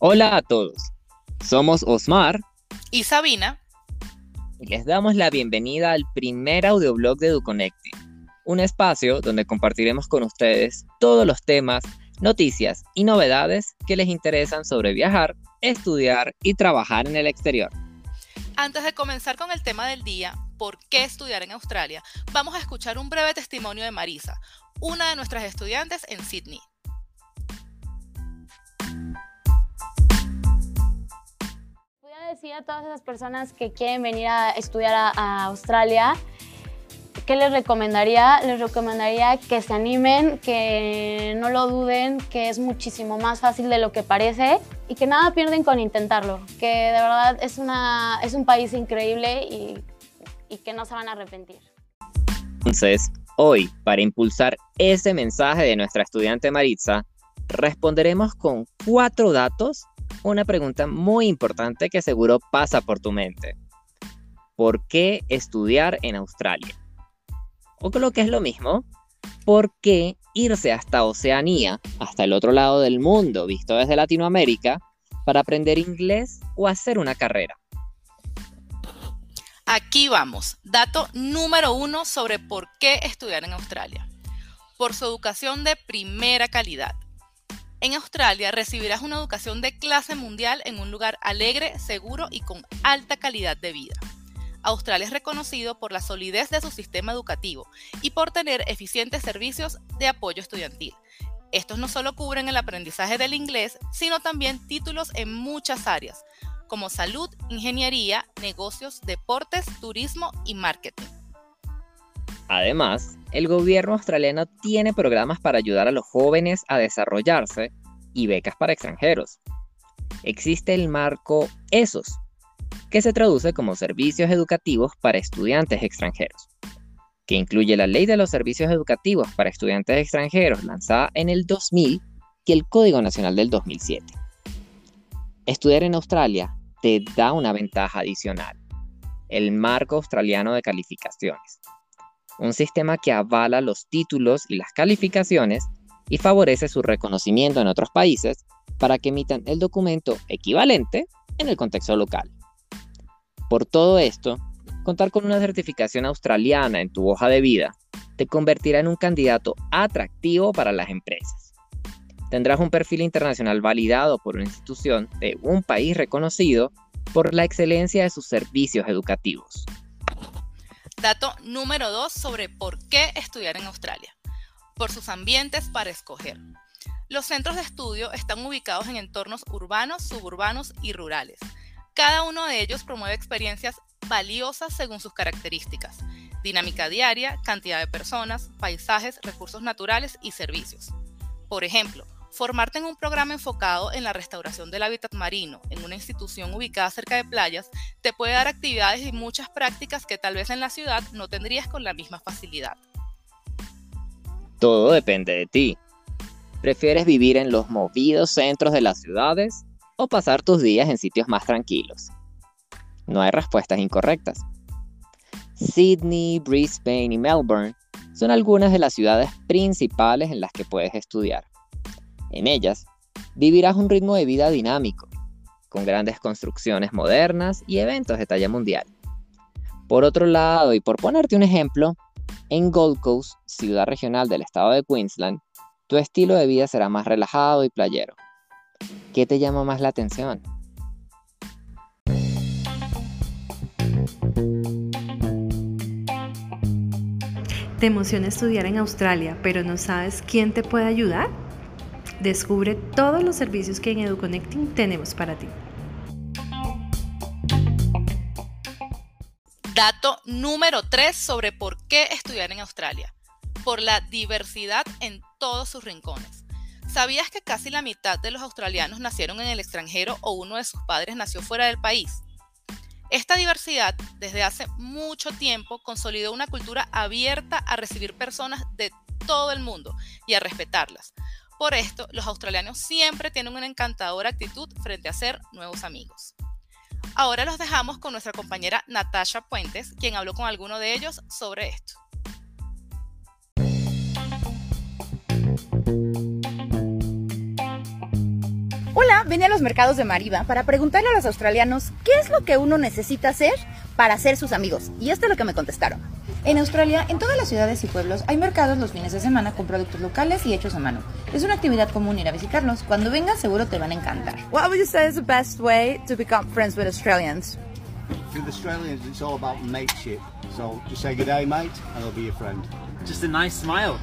Hola a todos, somos Osmar y Sabina y les damos la bienvenida al primer audioblog de EduConnecting, un espacio donde compartiremos con ustedes todos los temas, noticias y novedades que les interesan sobre viajar, estudiar y trabajar en el exterior. Antes de comenzar con el tema del día, ¿por qué estudiar en Australia? Vamos a escuchar un breve testimonio de Marisa, una de nuestras estudiantes en Sydney. Decir a todas esas personas que quieren venir a estudiar a, Australia, ¿qué les recomendaría? Les recomendaría que se animen, que no lo duden, que es muchísimo más fácil de lo que parece y que nada pierden con intentarlo, que de verdad es, una, es un país increíble y, y que no se van a arrepentir. Entonces, Hoy, para impulsar ese mensaje de nuestra estudiante Maritza, responderemos con cuatro datos una pregunta muy importante que seguro pasa por tu mente. ¿Por qué estudiar en Australia? O lo que es lo mismo, ¿por qué irse hasta Oceanía, hasta el otro lado del mundo, visto desde Latinoamérica, para aprender inglés o hacer una carrera? Aquí vamos. Dato número uno sobre por qué estudiar en Australia. Por su educación de primera calidad. En Australia recibirás una educación de clase mundial en un lugar alegre, seguro y con alta calidad de vida. Australia es reconocido por la solidez de su sistema educativo y por tener eficientes servicios de apoyo estudiantil. Estos no solo cubren el aprendizaje del inglés, sino también títulos en muchas áreas, como salud, ingeniería, negocios, deportes, turismo y marketing. Además, el gobierno australiano tiene programas para ayudar a los jóvenes a desarrollarse y becas para extranjeros. Existe el marco ESOS, que se traduce como Servicios Educativos para Estudiantes Extranjeros, que incluye la Ley de los Servicios Educativos para Estudiantes Extranjeros lanzada en el 2000 y el Código Nacional del 2007. Estudiar en Australia te da una ventaja adicional, el marco australiano de calificaciones, un sistema que avala los títulos y las calificaciones y favorece su reconocimiento en otros países para que emitan el documento equivalente en el contexto local. Por todo esto, contar con una certificación australiana en tu hoja de vida te convertirá en un candidato atractivo para las empresas tendrás un perfil internacional validado por una institución de un país reconocido por la excelencia de sus servicios educativos. Dato número 2 sobre por qué estudiar en Australia. Por sus ambientes para escoger. Los centros de estudio están ubicados en entornos urbanos, suburbanos y rurales. Cada uno de ellos promueve experiencias valiosas según sus características. Dinámica diaria, cantidad de personas, paisajes, recursos naturales y servicios. Por ejemplo, Formarte en un programa enfocado en la restauración del hábitat marino en una institución ubicada cerca de playas te puede dar actividades y muchas prácticas que tal vez en la ciudad no tendrías con la misma facilidad. Todo depende de ti. ¿Prefieres vivir en los movidos centros de las ciudades o pasar tus días en sitios más tranquilos? No hay respuestas incorrectas. Sydney, Brisbane y Melbourne son algunas de las ciudades principales en las que puedes estudiar. En ellas, vivirás un ritmo de vida dinámico, con grandes construcciones modernas y eventos de talla mundial. Por otro lado, y por ponerte un ejemplo, en Gold Coast, ciudad regional del estado de Queensland, tu estilo de vida será más relajado y playero. ¿Qué te llama más la atención? ¿Te emociona estudiar en Australia, pero no sabes quién te puede ayudar? Descubre todos los servicios que en EduConnecting tenemos para ti. Dato número 3 sobre por qué estudiar en Australia. Por la diversidad en todos sus rincones. ¿Sabías que casi la mitad de los australianos nacieron en el extranjero o uno de sus padres nació fuera del país? Esta diversidad, desde hace mucho tiempo, consolidó una cultura abierta a recibir personas de todo el mundo y a respetarlas, por esto, los australianos siempre tienen una encantadora actitud frente a ser nuevos amigos. Ahora los dejamos con nuestra compañera Natasha Puentes, quien habló con alguno de ellos sobre esto. Hola, venía a los mercados de Mariba para preguntarle a los australianos qué es lo que uno necesita hacer para ser sus amigos. Y esto es lo que me contestaron. En Australia, en todas las ciudades y pueblos hay mercados los fines de semana con productos locales y hechos a mano. Es una actividad común ir a visitarlos. Cuando vengas seguro te van a encantar. What would you say is the best way to become friends with Australians? With Australians, it's all about mateship. So just say good day, mate, and I'll be your friend. Just a nice smile.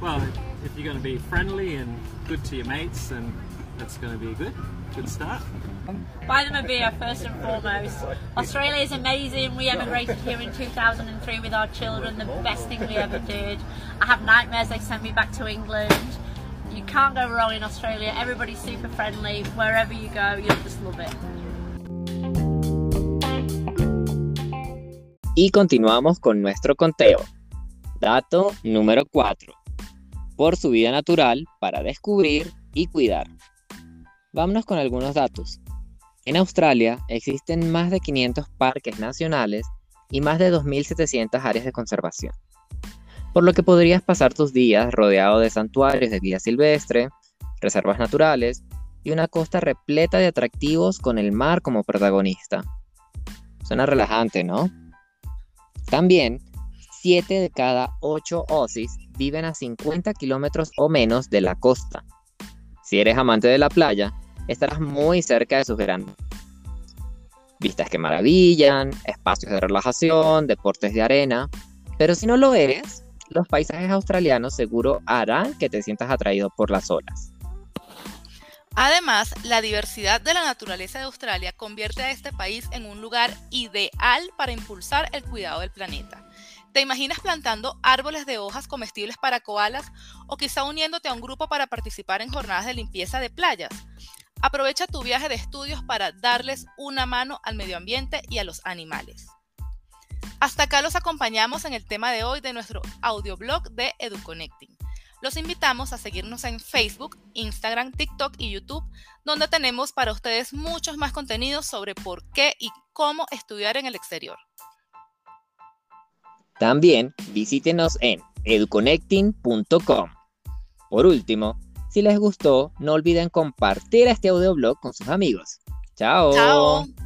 Well, if you're going to be friendly and good to your mates, then that's going to be a good, good start. Buy them a beer first and foremost. Australia is amazing. We emigrated here in 2003 with our children, the best thing we ever did. I have nightmares they sent me back to England. You can't go wrong in Australia. Everybody's super friendly. Wherever you go, you'll just love it. Y continuamos con nuestro conteo. Dato número 4. Por su vida natural para descubrir y cuidar. Vámonos con algunos datos. En Australia existen más de 500 parques nacionales y más de 2.700 áreas de conservación, por lo que podrías pasar tus días rodeado de santuarios de vida silvestre, reservas naturales y una costa repleta de atractivos con el mar como protagonista. Suena relajante, ¿no? También, 7 de cada 8 Aussies viven a 50 kilómetros o menos de la costa. Si eres amante de la playa, estarás muy cerca de sus grandes vistas que maravillan, espacios de relajación, deportes de arena. Pero si no lo eres, los paisajes australianos seguro harán que te sientas atraído por las olas. Además, la diversidad de la naturaleza de Australia convierte a este país en un lugar ideal para impulsar el cuidado del planeta. ¿Te imaginas plantando árboles de hojas comestibles para koalas o quizá uniéndote a un grupo para participar en jornadas de limpieza de playas? Aprovecha tu viaje de estudios para darles una mano al medio ambiente y a los animales. Hasta acá los acompañamos en el tema de hoy de nuestro audioblog de EduConnecting. Los invitamos a seguirnos en Facebook, Instagram, TikTok y YouTube, donde tenemos para ustedes muchos más contenidos sobre por qué y cómo estudiar en el exterior. También visítenos en educonnecting.com. Por último, si les gustó, no olviden compartir este audioblog con sus amigos. Chao. Chao.